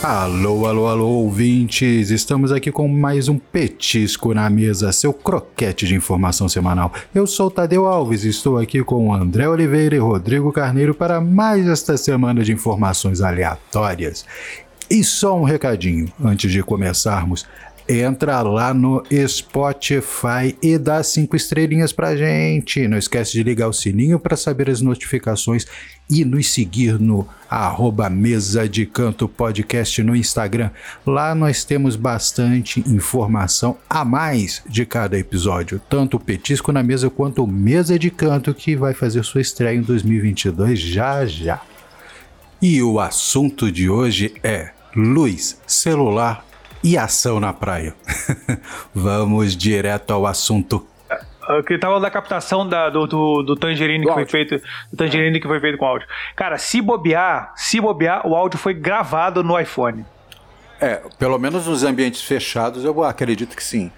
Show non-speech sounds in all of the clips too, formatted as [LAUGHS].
Alô, alô, alô, ouvintes! Estamos aqui com mais um Petisco na Mesa, seu croquete de informação semanal. Eu sou Tadeu Alves e estou aqui com André Oliveira e Rodrigo Carneiro para mais esta semana de informações aleatórias. E só um recadinho antes de começarmos entra lá no Spotify e dá cinco estrelinhas pra gente. Não esquece de ligar o sininho para saber as notificações e nos seguir no arroba Mesa de Canto Podcast no Instagram. Lá nós temos bastante informação a mais de cada episódio, tanto o Petisco na Mesa quanto o Mesa de Canto, que vai fazer sua estreia em 2022 já já. E o assunto de hoje é luz, celular e ação na praia. [LAUGHS] Vamos direto ao assunto. Eu que tava da captação da, do, do, do Tangerine do que áudio. foi feito. Do Tangerine que foi feito com áudio. Cara, se bobear, se bobear, o áudio foi gravado no iPhone. É, pelo menos nos ambientes fechados, eu acredito que sim.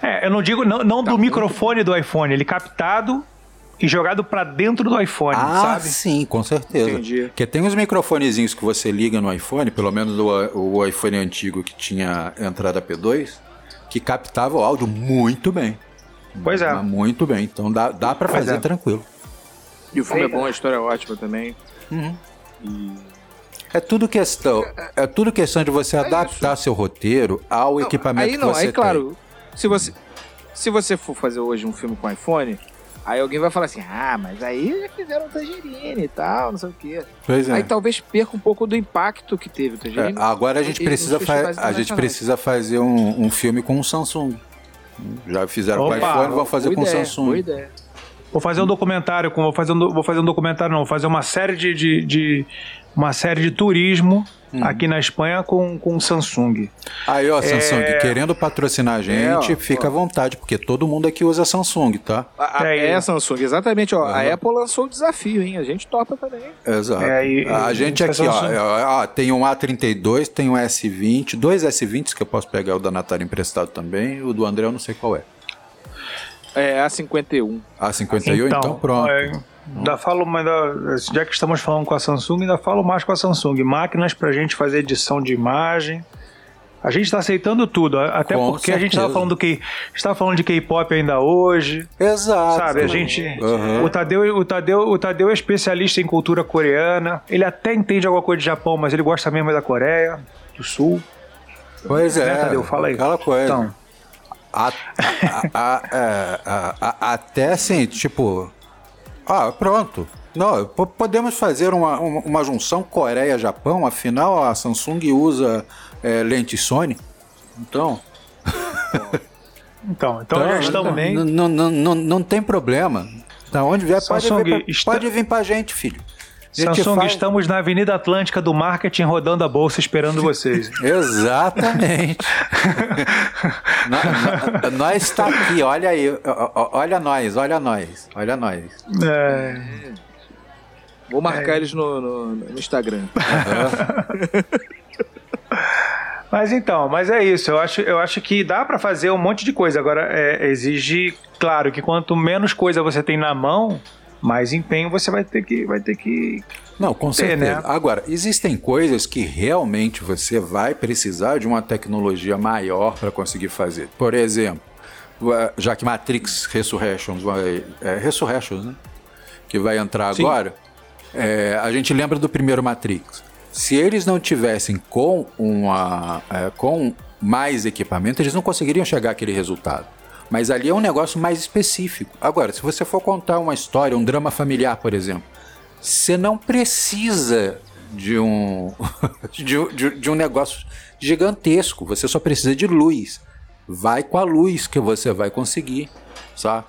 É, eu não digo não, não tá do microfone bem. do iPhone, ele captado e jogado para dentro do iPhone, ah, sabe? sim, com certeza. Entendi. Porque tem os microfonezinhos que você liga no iPhone, pelo menos o, o iPhone antigo que tinha entrada P2, que captava o áudio muito bem. Pois é. Muito bem, então dá, dá para fazer é. tranquilo. E o filme é bom, a história é ótima também. Uhum. E... É tudo questão, é tudo questão de você é adaptar isso. seu roteiro ao não, equipamento aí não, que você aí, claro, se você se você for fazer hoje um filme com iPhone, Aí alguém vai falar assim, ah, mas aí já fizeram tangerine e tal, não sei o quê. Pois é. Aí talvez perca um pouco do impacto que teve o tangerine. É, agora a gente precisa, a gente precisa fazer um, um, filme com o Samsung. Já fizeram Opa, com o iPhone, vão fazer com o Samsung. Boa ideia. Vou fazer um documentário, com, vou fazer um, vou fazer um documentário, não, vou fazer uma série de, de, de uma série de turismo hum. aqui na Espanha com, com Samsung. Aí, ó, Samsung, é... querendo patrocinar a gente, é, ó, fica ó. à vontade, porque todo mundo aqui usa Samsung, tá? A, a, é, é Samsung, exatamente, ó. Uhum. A Apple lançou o desafio, hein? A gente topa também. Exato. É, e, a gente aqui, ó, ó, tem um A32, tem um S20, dois S20s que eu posso pegar o da Natália emprestado também, o do André eu não sei qual é. É A51. A51, então, então pronto. É... Ainda falo, ainda, já que estamos falando com a Samsung, ainda falo mais com a Samsung. Máquinas para a gente fazer edição de imagem. A gente está aceitando tudo, até com porque certeza. a gente estava falando que estava falando de K-pop ainda hoje. Exato. Sabe, a gente, uhum. o Tadeu, o Tadeu, o Tadeu é especialista em cultura coreana. Ele até entende alguma coisa de Japão, mas ele gosta mesmo da Coreia do Sul. Pois é. Né, Tadeu, fala aí. Aquela coisa. Então, a, a, a, até assim, tipo, ah, pronto. Não, podemos fazer uma, uma, uma junção Coreia-Japão, afinal a Samsung usa é, lente Sony. Então. [LAUGHS] então, então, já estamos também. Não, não, não, não tem problema. Da onde vier, pode, vir pra, está... pode vir pra gente, filho. Samsung, faz... estamos na Avenida Atlântica do Marketing rodando a bolsa esperando vocês. [LAUGHS] Exatamente. [LAUGHS] nós, nós está aqui, olha aí, olha nós, olha nós, olha nós. É. Vou marcar é. eles no, no, no Instagram. Uhum. [LAUGHS] Mas então, mas é isso. Eu acho, eu acho que dá para fazer um monte de coisa. Agora, é, exige, claro, que quanto menos coisa você tem na mão, mais empenho você vai ter que vai ter que não, com ter, certeza. Né? Agora, existem coisas que realmente você vai precisar de uma tecnologia maior para conseguir fazer. Por exemplo, já que Matrix Resurrections vai. É, Resurrections, né? Que vai entrar agora. É, a gente lembra do primeiro Matrix. Se eles não tivessem com uma. É, com mais equipamento, eles não conseguiriam chegar àquele resultado. Mas ali é um negócio mais específico. Agora, se você for contar uma história, um drama familiar, por exemplo, você não precisa de um, [LAUGHS] de, de, de um negócio gigantesco. Você só precisa de luz. Vai com a luz que você vai conseguir, sabe?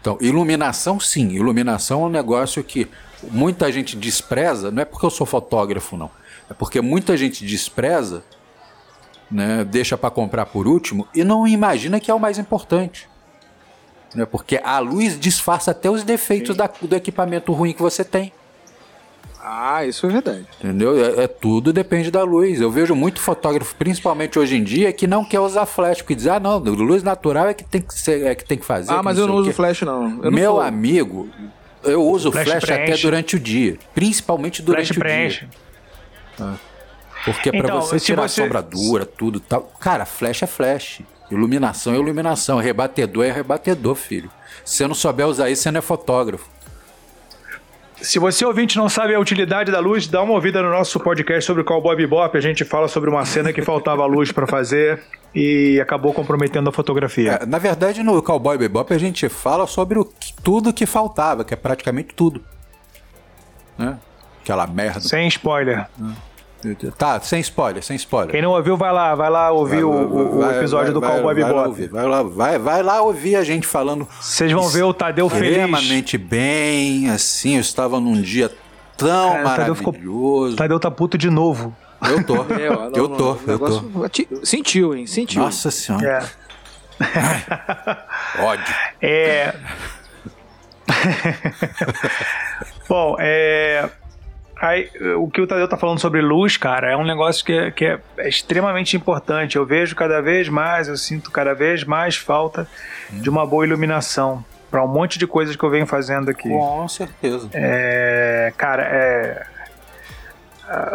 Então, iluminação, sim. Iluminação é um negócio que muita gente despreza. Não é porque eu sou fotógrafo, não. É porque muita gente despreza né, deixa para comprar por último e não imagina que é o mais importante. Né, porque a luz disfarça até os defeitos da, do equipamento ruim que você tem. Ah, isso é verdade. Entendeu? É, é, tudo depende da luz. Eu vejo muito fotógrafo, principalmente hoje em dia, que não quer usar flash, porque diz, ah, não, luz natural é que tem que, ser, é que, tem que fazer. Ah, mas eu não uso flash, não. Eu Meu não amigo, eu uso flash, flash até durante o dia. Principalmente durante flash o preenche. dia. Ah. Porque para então, você tirar você... sombra dura, tudo tal. Cara, flash é flash. Iluminação é iluminação. Rebatedor é rebatedor, filho. Se você não souber usar isso, você não é fotógrafo. Se você ouvinte não sabe a utilidade da luz, dá uma ouvida no nosso podcast sobre o Cowboy Bebop. A gente fala sobre uma cena que faltava luz para fazer e acabou comprometendo a fotografia. É, na verdade, no Cowboy Bebop a gente fala sobre o, tudo que faltava, que é praticamente tudo. Né? Aquela merda. Sem spoiler. Tá, sem spoiler, sem spoiler. Quem não ouviu, vai lá, vai lá ouvir vai, o, o episódio vai, do Cowboy Bebop. Vai lá, ouvir, vai, lá, vai, vai lá ouvir a gente falando. Vocês vão ver o Tadeu feliz. Extremamente bem, assim, eu estava num dia tão Cara, maravilhoso. Tadeu, ficou, Tadeu tá puto de novo. Eu tô. [LAUGHS] É, eu, eu tô, eu tô. Sentiu, hein? Sentiu. Nossa senhora. É. [LAUGHS] Ódio. É. [LAUGHS] Bom, é. Aí, o que o Tadeu tá falando sobre luz, cara, é um negócio que, é, que é, é extremamente importante. Eu vejo cada vez mais, eu sinto cada vez mais falta de uma boa iluminação para um monte de coisas que eu venho fazendo aqui. Com certeza. É, cara, é.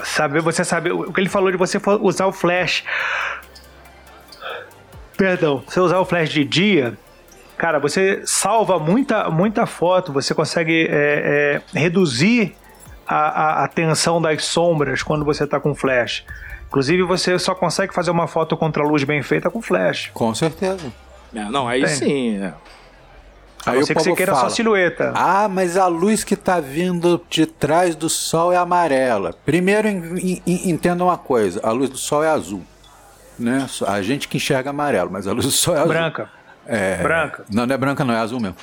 Saber, você saber. O que ele falou de você usar o flash. Perdão, você usar o flash de dia, cara, você salva muita, muita foto, você consegue é, é, reduzir a, a, a tensão das sombras quando você está com flash. Inclusive, você só consegue fazer uma foto contra luz bem feita com flash. Com certeza. É, não, aí Tem. sim. É. Aí você que você queira fala, só silhueta. Ah, mas a luz que está vindo de trás do sol é amarela. Primeiro, entenda uma coisa: a luz do sol é azul. Né? A gente que enxerga amarelo, mas a luz do sol é azul. Branca. É... Branca. Não, não é branca, não, é azul mesmo.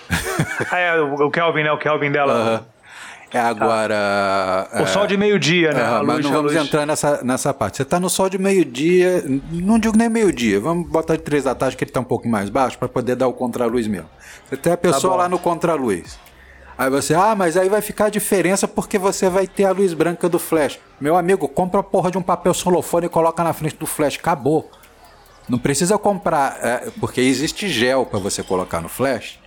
ah, é o Kelvin, né? O Kelvin dela. É agora. Tá. O sol de meio-dia, né? É, mas não vamos entrar nessa, nessa parte. Você está no sol de meio-dia, não digo nem meio-dia, vamos botar de três da tarde que ele está um pouco mais baixo para poder dar o contraluz mesmo. Você tem a pessoa tá lá no contraluz. Aí você, ah, mas aí vai ficar a diferença porque você vai ter a luz branca do flash. Meu amigo, compra a porra de um papel solofone e coloca na frente do flash. Acabou. Não precisa comprar, é, porque existe gel para você colocar no flash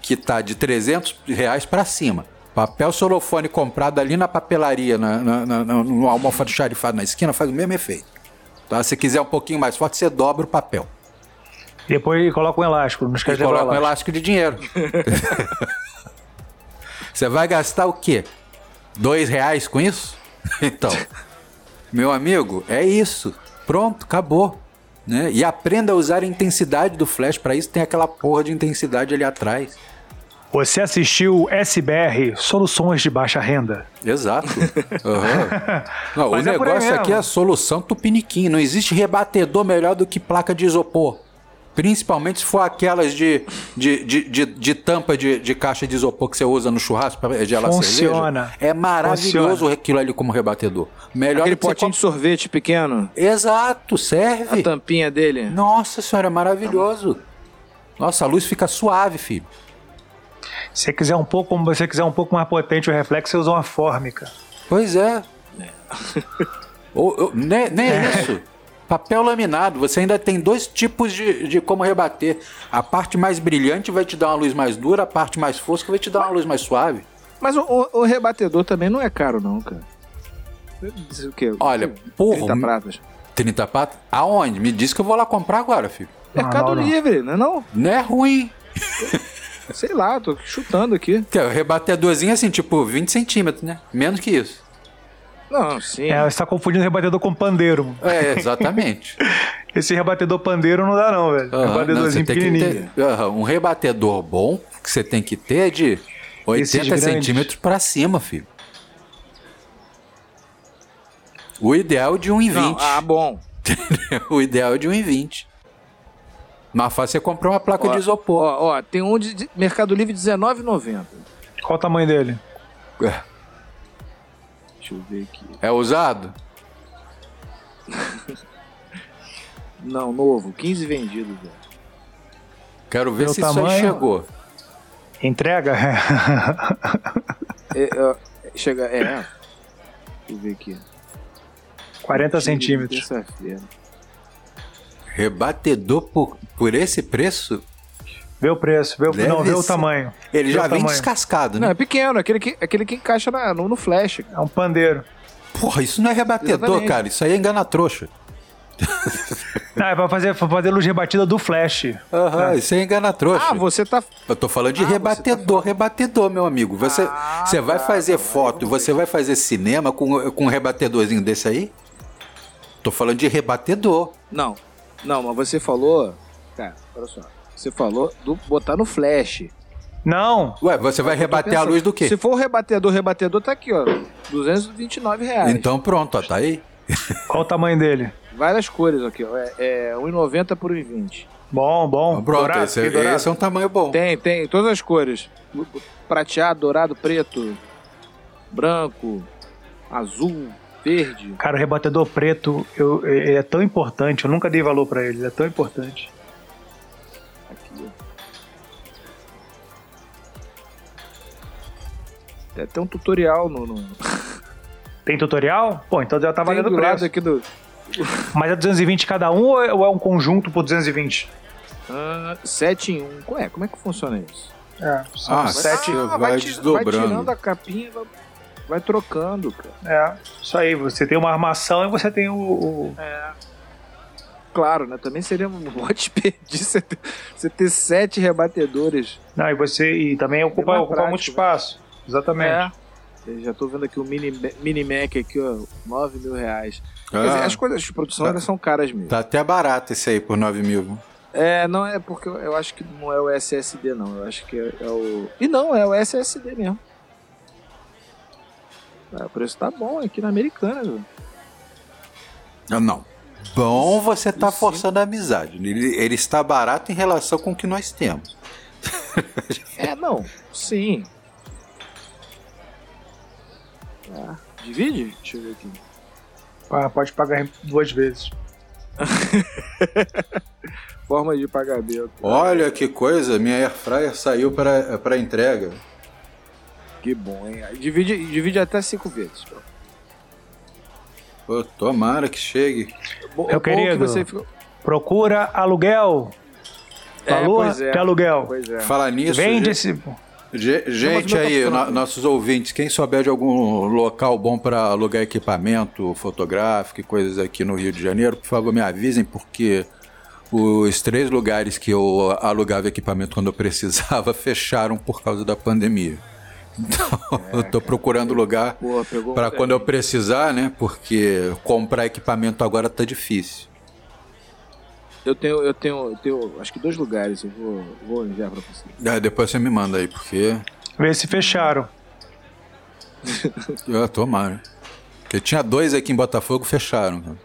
que tá de 300 reais para cima. Papel solofone comprado ali na papelaria, na, na, na, no almofadocharifado na esquina, faz o mesmo efeito. Tá? Se quiser um pouquinho mais forte, você dobra o papel. Depois coloca um elástico, não esquece de coloca um elástico de dinheiro. [LAUGHS] você vai gastar o quê? Dois reais com isso? [LAUGHS] Então, meu amigo, é isso. Pronto, acabou. Né? E aprenda a usar a intensidade do flash. Para isso tem aquela porra de intensidade ali atrás. Você assistiu SBR, Soluções de Baixa Renda. Exato. [LAUGHS] Uhum. Não, o é negócio aqui é a solução tupiniquim. Não existe rebatedor melhor do que placa de isopor. Principalmente se for aquelas de, de, de, de, de tampa de, de, caixa de isopor que você usa no churrasco para gelar Funciona. cerveja. É maravilhoso Funciona. aquilo ali como rebatedor. Melhor Aquele potinho de sorvete pequeno. Exato, serve. A tampinha dele. Nossa senhora, é maravilhoso. Nossa, a luz fica suave, filho. Se você quiser um pouco, como você quiser um pouco mais potente o reflexo, você usa uma fórmica. Pois é. é. ou, ou, nem, nem é. isso. Papel laminado, você ainda tem dois tipos de, de como rebater. A parte mais brilhante vai te dar uma luz mais dura, a parte mais fosca vai te dar uma luz mais suave. Mas o, o rebatedor também não é caro, não, cara. O quê? Olha, porra. 30 pratas. 30 pratas? Aonde? Me diz que eu vou lá comprar agora, filho. Mercado não, não, Livre, não é não? Não é ruim. [LAUGHS] Sei lá, tô chutando aqui. Que é, o rebatedorzinho assim, tipo 20 centímetros, né? Menos que isso. Não, sim. É, você tá confundindo rebatedor com pandeiro. É, exatamente. [LAUGHS] Esse rebatedor pandeiro não dá, não, velho. Uhum, Rebatedorzinho pequenininho. Ter, uhum, um rebatedor bom que você tem que ter é de 80 centímetros pra cima, filho. O ideal é de 1,20. Ah, bom. [LAUGHS] o ideal é de 1,20. Mais fácil você comprar uma placa ó, de isopor. Ó, ó, tem um de Mercado Livre R$19,90. Qual o tamanho dele? É. Deixa eu ver aqui. É usado? [LAUGHS] Não, novo. 15 vendidos. Velho. Quero ver Meu se tamanho... isso aí chegou. Entrega? [LAUGHS] é, é, chega, é. Deixa eu ver aqui. 40 centímetros. Terça-feira. Rebatedor por, por esse preço? Vê o preço, vê o, não, vê o tamanho. Ele vê já vem tamanho. descascado, né? Não, é pequeno, aquele que, aquele que encaixa na, no, no flash. É um pandeiro. Porra, isso não é rebatedor, Exatamente. cara. Isso aí é engana trouxa. [LAUGHS] Ah, é pra fazer, pra fazer luz rebatida do flash. Aham, uhum, isso aí engana trouxa. Ah, você tá. Eu tô falando de ah, rebatedor, tá rebatedor, meu amigo. Você, ah, você vai tá, fazer tá, foto, você vai fazer cinema com, com um rebatedorzinho desse aí? Tô falando de rebatedor. Não, não, mas você falou. Cara, olha só. Você falou do botar no flash. Não. Ué, você vai rebater a luz do quê? Se for o rebatedor, o rebatedor tá aqui, ó. 229 reais. Então pronto, ó, tá aí. Qual o tamanho dele? Várias cores aqui, ó. É, é 1,90 por 1,20. Bom, bom. Pronto, dourado, esse, é, esse, é um tamanho bom. Tem, tem, todas as cores. Prateado, dourado, preto, branco, azul, verde. Cara, o rebatedor preto eu, é, é tão importante, eu nunca dei valor para ele, é tão importante. Tem até um tutorial no. no... [LAUGHS] Tem tutorial? Pô, então já tá valendo o preço. Aqui do... [LAUGHS] Mas é 220 cada um ou é um conjunto por 220? Uh, 7 em 1. Ué, como é que funciona isso? É, ah, 7 ah, vai, vai desdobrando. Vai tirando a capinha, vai, vai, trocando, cara. É, isso aí. Você tem uma armação e você tem o. o... É. Claro, né? Também seria um ótimo [LAUGHS] desperdício você ter, você ter sete rebatedores. Não, e você. E também ocupa, ocupa muito espaço. Exatamente. É. Eu já tô vendo aqui o Mini, mini Mac aqui, ó, 9 mil reais. Ah, dizer, as coisas de produção tá, são caras mesmo. Tá até barato esse aí por 9 mil. É, não é porque eu, eu, acho que não é o SSD, não. Eu acho que é, é o. E não, é o SSD mesmo. É, o preço tá bom aqui na Americana, viu? Não, não. Bom, você tá forçando a amizade. Ele, ele está barato em relação com o que nós temos. [LAUGHS] é, não. Sim. Ah, divide? Deixa eu ver aqui. Ah, pode pagar duas vezes. [LAUGHS] Forma de pagamento. Olha que coisa, minha airfryer saiu para entrega. Que bom, hein? Divide, divide até cinco vezes. Pô, tomara que chegue. Meu querido, que ficou... procura aluguel. É, é. de aluguel. É. Fala nisso. Vende esse... Gente aí, no, nossos ouvintes, quem souber de algum local bom para alugar equipamento fotográfico e coisas aqui no Rio de Janeiro, por favor me avisem, porque os três lugares que eu alugava equipamento quando eu precisava [LAUGHS] fecharam por causa da pandemia. Então, é, [LAUGHS] eu tô procurando lugar para quando eu precisar, né? Porque comprar equipamento agora tá difícil. Eu tenho, eu tenho, eu tenho, acho que dois lugares, eu vou, vou enviar pra você. É, depois você me manda aí, porque. Vê se fecharam. [LAUGHS] ah, tomara. Porque tinha dois aqui em Botafogo, fecharam. Cara.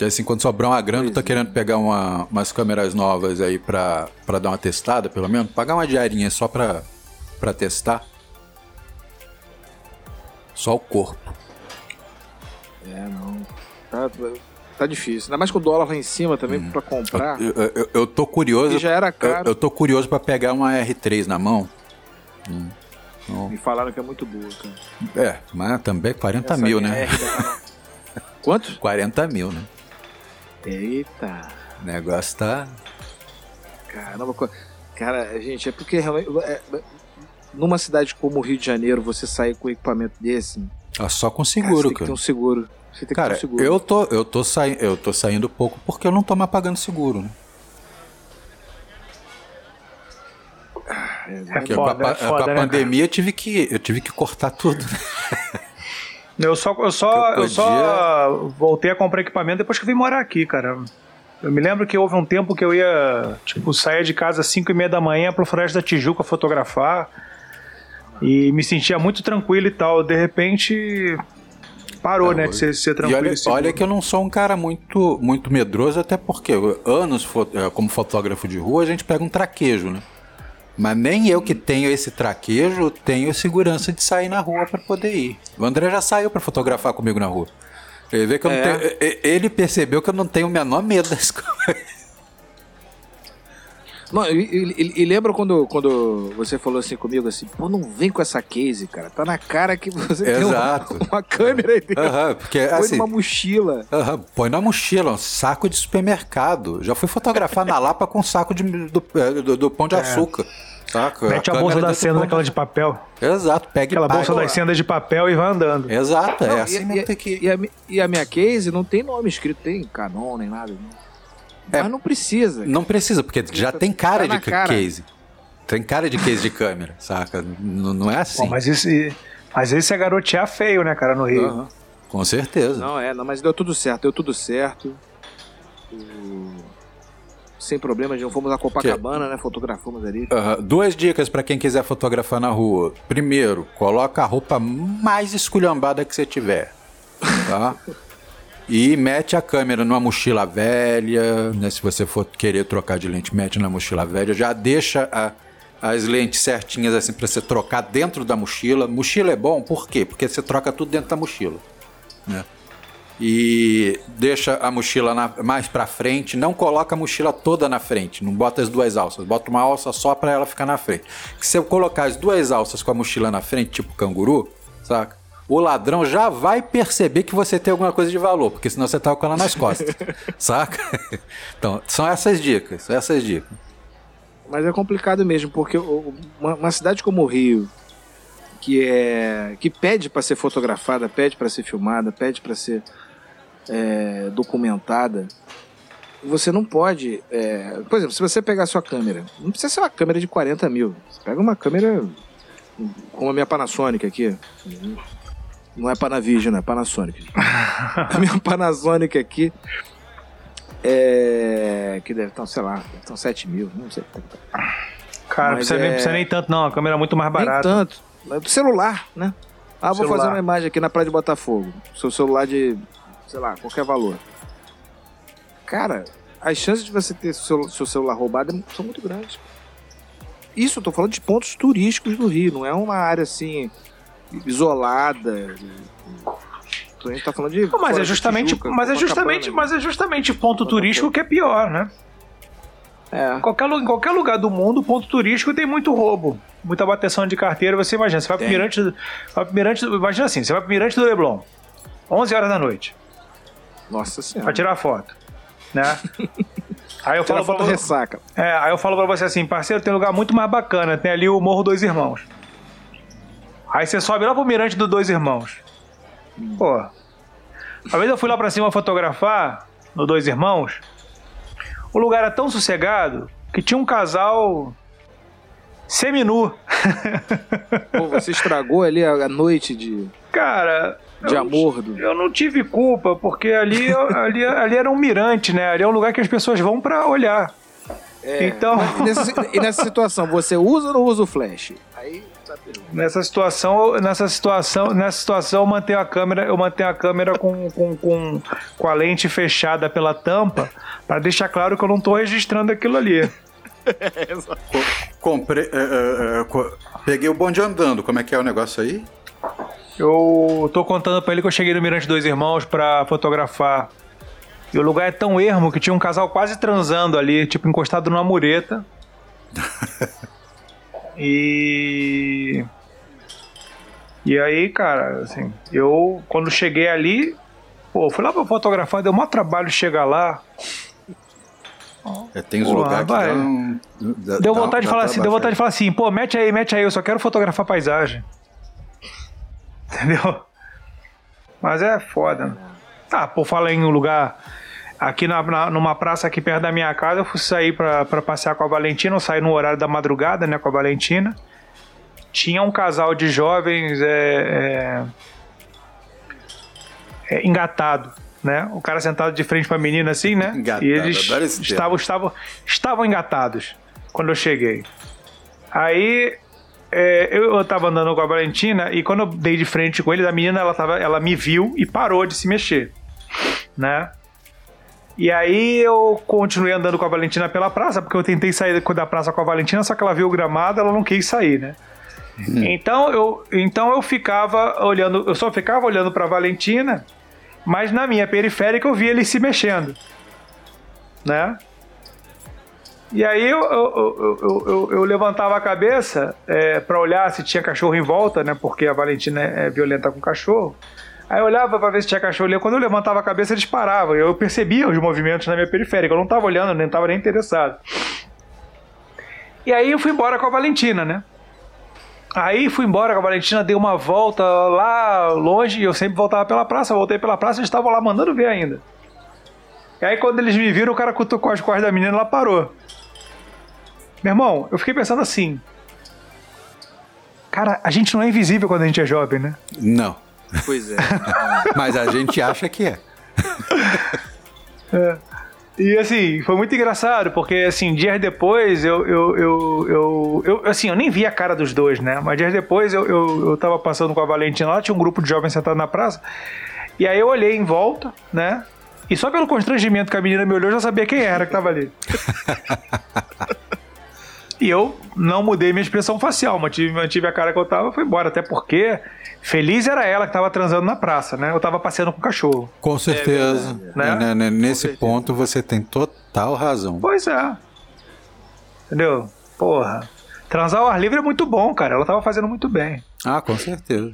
E assim, quando sobrar uma grana, eu tô é. querendo pegar uma, umas câmeras novas aí pra, pra dar uma testada, pelo menos. Pagar uma diarinha só pra, pra testar. Só o corpo. É, não. Tá, tá difícil. Ainda mais com o dólar lá em cima também hum. para comprar. Eu, eu, eu, tô curioso. já era caro. Eu, eu tô curioso para pegar uma R3 na mão. Hum. Me falaram que é muito boa, cara. É, mas também 40 Essa mil, né? [LAUGHS] Quanto? 40 mil, né? Eita. O negócio tá. Caramba, cara, gente, é porque realmente. É, é, numa cidade como o Rio de Janeiro, você sair com um equipamento desse. Ah, só com seguro, cara. Tem que ter um seguro. Você tem Cara, que ter um seguro. Eu tô, eu, tô sai, eu tô saindo pouco porque eu não tô mais pagando seguro, né? É, é foda, com a, é foda, com a né, pandemia eu tive, que, eu tive que cortar tudo. Né? [LAUGHS] Eu só, eu, só, eu, podia... eu só voltei a comprar equipamento depois que eu vim morar aqui, cara. Eu me lembro que houve um tempo que eu ia, tipo, sair de casa às 5 e meia da manhã pro Floresta da Tijuca fotografar. E me sentia muito tranquilo e tal. De repente, parou, é, né, de ser, ser tranquilo. E olha, olha, que eu não sou um cara muito, muito medroso, até porque anos é, como fotógrafo de rua a gente pega um traquejo, né? Mas nem eu que tenho esse traquejo tenho segurança de sair na rua para poder ir. O André já saiu para fotografar comigo na rua. Ele, vê que eu é. não tenho, ele percebeu que eu não tenho o menor medo das [LAUGHS] coisas. Não, e, e, e, lembra quando, quando você falou assim comigo assim, pô, não vem com essa case, cara. Tá na cara que você Exato. tem uma, uma câmera aí dentro. Uhum, porque, Põe assim, numa mochila. Uhum, põe na mochila, um saco de supermercado. Já fui fotografar na Lapa com um saco de, do, é, do, do pão de é. açúcar. Saca? Mete a, a bolsa da cena naquela de papel. Exato, pega Aquela bolsa das sendas de papel e vai andando. Exato, é não, é assim mesmo tem que... E a, e a minha case não tem nome escrito, tem Canon nem nada. É, Mas não precisa. Não precisa, porque já tem cara tá de cara. case. Tem cara de case de câmera, saca? N não é assim. Bom, mas esse, mas esse é garotear feio, né, cara, no Rio. Uhum. Com certeza. Não, é, não, mas deu tudo certo, deu tudo certo. Sem problemas, não fomos a Copacabana, que... né? Fotografamos ali. Uhum. Duas dicas para quem quiser fotografar na rua. Primeiro, coloca a roupa mais esculhambada que você tiver. Tá? [LAUGHS] e mete a câmera numa mochila velha, né? Se você for querer trocar de lente, mete na mochila velha. Já deixa a, as lentes certinhas assim para você trocar dentro da mochila. Mochila é bom, por quê? Porque você troca tudo dentro da mochila, né? E deixa a mochila na, mais para frente, não coloca a mochila toda na frente, não bota as duas alças, bota uma alça só para ela ficar na frente. Se eu colocar as duas alças com a mochila na frente, tipo canguru, saca? O ladrão já vai perceber que você tem alguma coisa de valor, porque senão você tá com ela nas costas, [LAUGHS] saca? Então, são essas dicas, são essas dicas. Mas é complicado mesmo, porque uma, uma cidade como o Rio, que é que pede para ser fotografada, pede para ser filmada, pede para ser é, documentada, você não pode. É, por exemplo, se você pegar sua câmera, não precisa ser uma câmera de 40 mil. Você pega uma câmera como a minha Panasonic aqui. Não é Panavision, é Panasonic. [LAUGHS] a minha Panasonic aqui é, que deve estar, sei lá, deve estar 7 mil, não sei. Cara, não precisa, é... nem, precisa nem tanto, não. A câmera é muito mais barata. Nem tanto. É celular, né? Ah, vou celular. fazer uma imagem aqui na Praia de Botafogo. Seu celular de, sei lá, qualquer valor. Cara, as chances de você ter seu, seu celular roubado são muito grandes. Isso, eu tô falando de pontos turísticos do Rio, não é uma área assim isolada. A gente tá falando de. Mas é justamente, Tijuca, mas é justamente, mas é justamente ponto turístico que é pior, né? É. Em, qualquer, em qualquer lugar do mundo, ponto turístico tem muito roubo, muita bateção de carteira. Você imagina, você vai pro Mirante, vai pro Mirante, imagina assim, você vai pro Mirante do Leblon, 11 horas da noite. Nossa senhora. Pra tirar foto, né? [LAUGHS] Aí eu falo pra ressaca. É, aí eu falo pra você assim, parceiro, tem um lugar muito mais bacana, tem ali o Morro Dois Irmãos. Aí você sobe lá pro Mirante dos Dois Irmãos. Pô. Uma vez eu fui lá pra cima fotografar, no Dois Irmãos. O lugar era tão sossegado que tinha um casal seminu. [LAUGHS] Pô, você estragou ali a noite de. Cara. De eu, amor. Do... Eu não tive culpa, porque ali, ali, ali era um mirante, né? Ali é um lugar que as pessoas vão para olhar. É, então. E nessa, e nessa situação, você usa ou não usa o flash? Aí Nessa situação, nessa situação, nessa situação eu mantenho a câmera, eu mantenho a câmera com, com, com, com a lente fechada pela tampa para deixar claro que eu não estou registrando aquilo ali. [LAUGHS] Comprei, é, é, peguei o bonde andando. Como é que é o negócio aí? Eu tô contando para ele que eu cheguei no Mirante Dois Irmãos para fotografar. E o lugar é tão ermo que tinha um casal quase transando ali, tipo encostado numa mureta. [LAUGHS] E. E aí, cara, assim, eu quando cheguei ali, pô, fui lá pra fotografar, deu um trabalho chegar lá. É, tem uns lugares que dão, deu vontade de falar assim, deu vontade de falar assim, pô, mete aí, mete aí, eu só quero fotografar paisagem. [LAUGHS] Entendeu? Mas é foda. Ah, pô, fala em um lugar aqui na, na, numa praça aqui perto da minha casa, eu fui sair para passear com a Valentina, eu saí no horário da madrugada, né, com a Valentina. Tinha um casal de jovens é, é, é, engatado, né? O cara sentado de frente para a menina assim, né? Engatado, e eles estavam, estavam, estavam engatados quando eu cheguei. Aí é, eu, eu tava andando com a Valentina e quando eu dei de frente com ele, a menina ela, tava, ela me viu e parou de se mexer, né? E aí eu continuei andando com a Valentina pela praça, porque eu tentei sair da praça com a Valentina, só que ela viu o gramado, ela não quis sair, né? Hum. Então eu, então eu ficava olhando, eu só ficava olhando para Valentina, mas na minha periférica eu via ele se mexendo, né? E aí eu, eu, eu, eu levantava a cabeça é, para olhar se tinha cachorro em volta, né? Porque a Valentina é violenta com cachorro. Aí eu olhava para ver se tinha cachorro ali. Quando eu levantava a cabeça, eles paravam. Eu percebia os movimentos na minha periférica. Eu não estava olhando, nem estava nem interessado. E aí eu fui embora com a Valentina, né? Aí fui embora com a Valentina, dei uma volta lá longe, e eu sempre voltava pela praça, voltei pela praça, eles estavam lá mandando ver ainda. E aí quando eles me viram, o cara cutucou as costas da menina e ela parou. Meu irmão, eu fiquei pensando assim. Cara, a gente não é invisível quando a gente é jovem, né? Não. Pois é. [LAUGHS] Mas a gente acha que é. [LAUGHS] é. E assim, foi muito engraçado, porque assim, dias depois eu, eu, eu, eu, assim, eu nem vi a cara dos dois, né? Mas dias depois eu, eu, eu tava passando com a Valentina lá, tinha um grupo de jovens sentado na praça, e aí eu olhei em volta, né? E só pelo constrangimento que a menina me olhou, eu já sabia quem era que tava ali. [LAUGHS] e eu não mudei minha expressão facial, mantive, mantive a cara que eu tava, foi embora. Até porque Feliz era ela que estava transando na praça, né? Eu estava passeando com o cachorro. Com certeza. É né? né, né nesse certeza. ponto você tem total razão. Pois é. Entendeu? Porra. Transar ao ar livre é muito bom, cara. Ela estava fazendo muito bem. Ah, com certeza.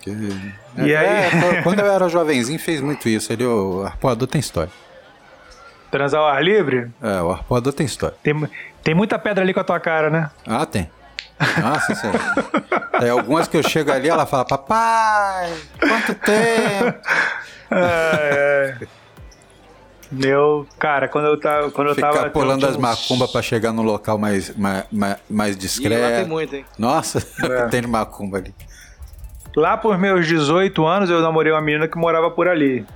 Que... E é, aí? É, quando eu era jovenzinho, fez muito isso. Ele, o arpoador tem história. Transar ao ar livre? É, o arpoador tem história. Tem, tem muita pedra ali com a tua cara, né? Ah, tem. Nossa senhora. Tem algumas que eu chego ali, ela fala, papai, quanto tempo? É, é. Meu, cara, quando eu tava. Quando eu Ficar tava pulando as macumbas pra chegar no local mais, mais, mais, discreto. E lá tem muito, hein? Nossa, é. [LAUGHS] tem macumba ali. Lá por meus 18 anos eu namorei uma menina que morava por ali.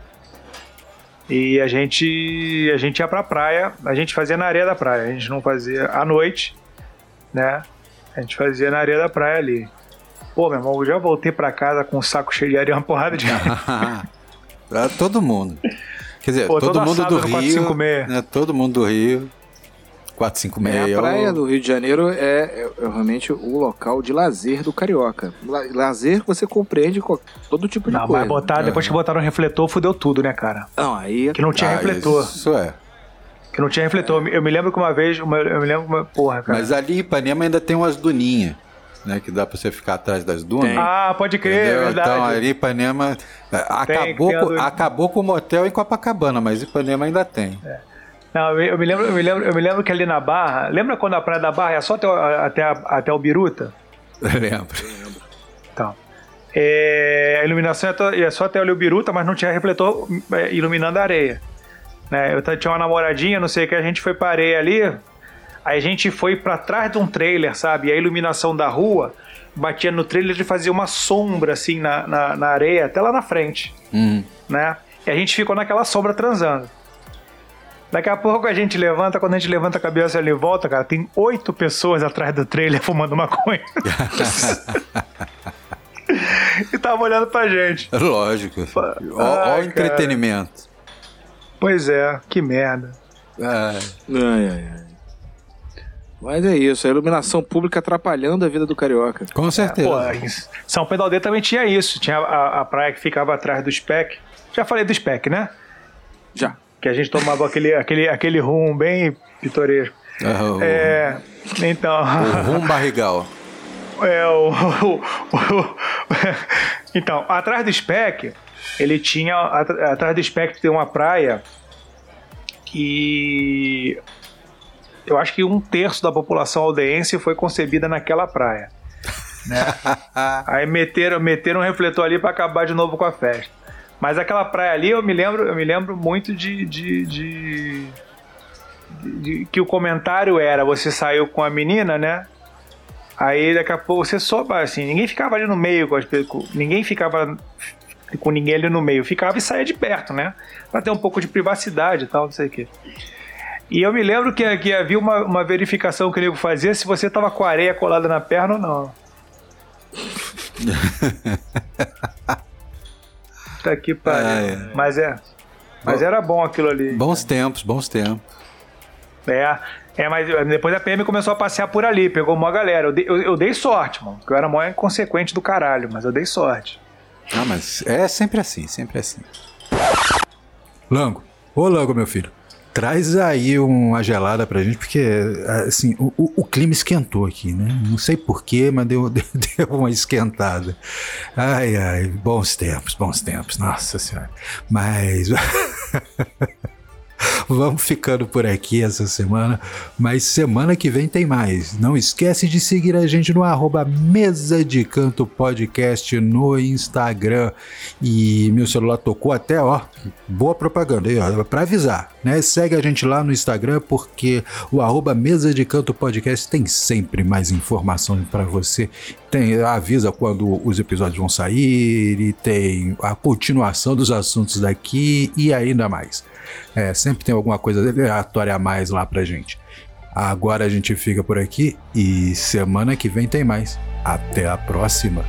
E a gente a gente ia pra praia, a gente fazia na areia da praia, a gente não fazia à noite, né? A gente fazia na areia da praia ali. Pô, meu irmão, eu já voltei pra casa com um saco cheio de areia, uma porrada de. [LAUGHS] pra todo mundo. Quer dizer, Pô, todo mundo do Rio. 456. Né, todo mundo do Rio. 456. É, a praia do Rio de Janeiro é, é, é, realmente o local de lazer do carioca. Lazer você compreende todo tipo de não, coisa. Mas botar, depois que botaram refletor, fudeu tudo, né, cara? Não, aí. Que não tinha ah, refletor. Isso é. Que não tinha refletor. Eu me lembro que uma vez, uma, eu me lembro uma. Porra, cara. Mas ali em Ipanema ainda tem umas duninhas. Né, que dá pra você ficar atrás das dunas. Tem. Ah, pode crer, é verdade. Então, ali Ipanema é, acabou, tem, com, acabou com o motel em Copacabana, mas Ipanema ainda tem. É. Não, eu me, lembro, eu me lembro, eu me lembro que ali na Barra, lembra quando a Praia da Barra é só até, até, até o Biruta? lembro. Então, é, a iluminação é só até o Biruta, mas não tinha refletor é, iluminando a areia. Né? Eu tinha uma namoradinha, não sei o que, a gente foi para areia ali, aí a gente foi para trás de um trailer, sabe? E a iluminação da rua batia no trailer e fazia uma sombra assim na, na, na areia, até lá na frente, uhum. né? E a gente ficou naquela sombra transando. Daqui a pouco a gente levanta, quando a gente levanta a cabeça ali e volta, cara, tem oito pessoas atrás do trailer [LAUGHS] fumando maconha. [LAUGHS] e tava olhando pra gente. Lógico. Olha o entretenimento. Pois é, que merda. Ai, ai, ai. Mas é isso, a iluminação pública atrapalhando a vida do carioca. Com certeza. É, pô, São Pedro Aldeia também tinha isso. Tinha a, a, praia que ficava atrás do SPEC. Já falei do SPEC, né? Já. Que a gente tomava aquele, aquele, aquele rum bem pitoresco. Uhum. É, então. O rum barrigal. [LAUGHS] É, o, o, o, [LAUGHS] então, atrás do SPEC ele tinha. Atrás do espectro tem uma praia que. Eu acho que um terço da população aldeense foi concebida naquela praia. Né? [LAUGHS] Aí meteram, meteram um refletor ali para acabar de novo com a festa. Mas aquela praia ali eu me lembro, eu me lembro muito de, de, de, de, que o comentário era: você saiu com a menina, né? Aí daqui a pouco você soube, assim, ninguém ficava ali no meio com as ninguém ficava com ninguém ali no meio. Ficava e saía de perto, né? Pra ter um pouco de privacidade e tal, não sei o quê. E eu me lembro que, que havia uma, uma verificação que o nego fazia se você tava com areia colada na perna ou não. [LAUGHS] tá aqui, pariu. É. Mas é. Mas era bom aquilo ali. Bons tempos, bons tempos. É. É, mas depois a PM começou a passear por ali, pegou uma galera. Eu dei, eu, eu dei sorte, mano. Porque eu era mó inconsequente do caralho, mas eu dei sorte. Ah, mas é sempre assim, sempre assim. Lango, ô Lango, meu filho, traz aí uma gelada pra gente, porque assim, o, o, clima esquentou aqui, né? Não sei porquê, mas deu, [LAUGHS] deu, deu, uma esquentada. Ai, ai, bons tempos, bons tempos, nossa senhora. Mas. [LAUGHS] [LAUGHS] Vamos ficando por aqui essa semana, mas semana que vem tem mais. Não esquece de seguir a gente no arroba Mesa de Canto Podcast no Instagram. E meu celular tocou até, ó, boa propaganda aí, ó, pra avisar, né? Segue a gente lá no Instagram porque o arroba Mesa de Canto Podcast tem sempre mais informação para você. Tem, avisa quando os episódios vão sair e tem a continuação dos assuntos daqui e ainda mais. É, sempre tem alguma coisa aleatória a mais lá pra gente. Agora a gente fica por aqui e semana que vem tem mais. Até a próxima!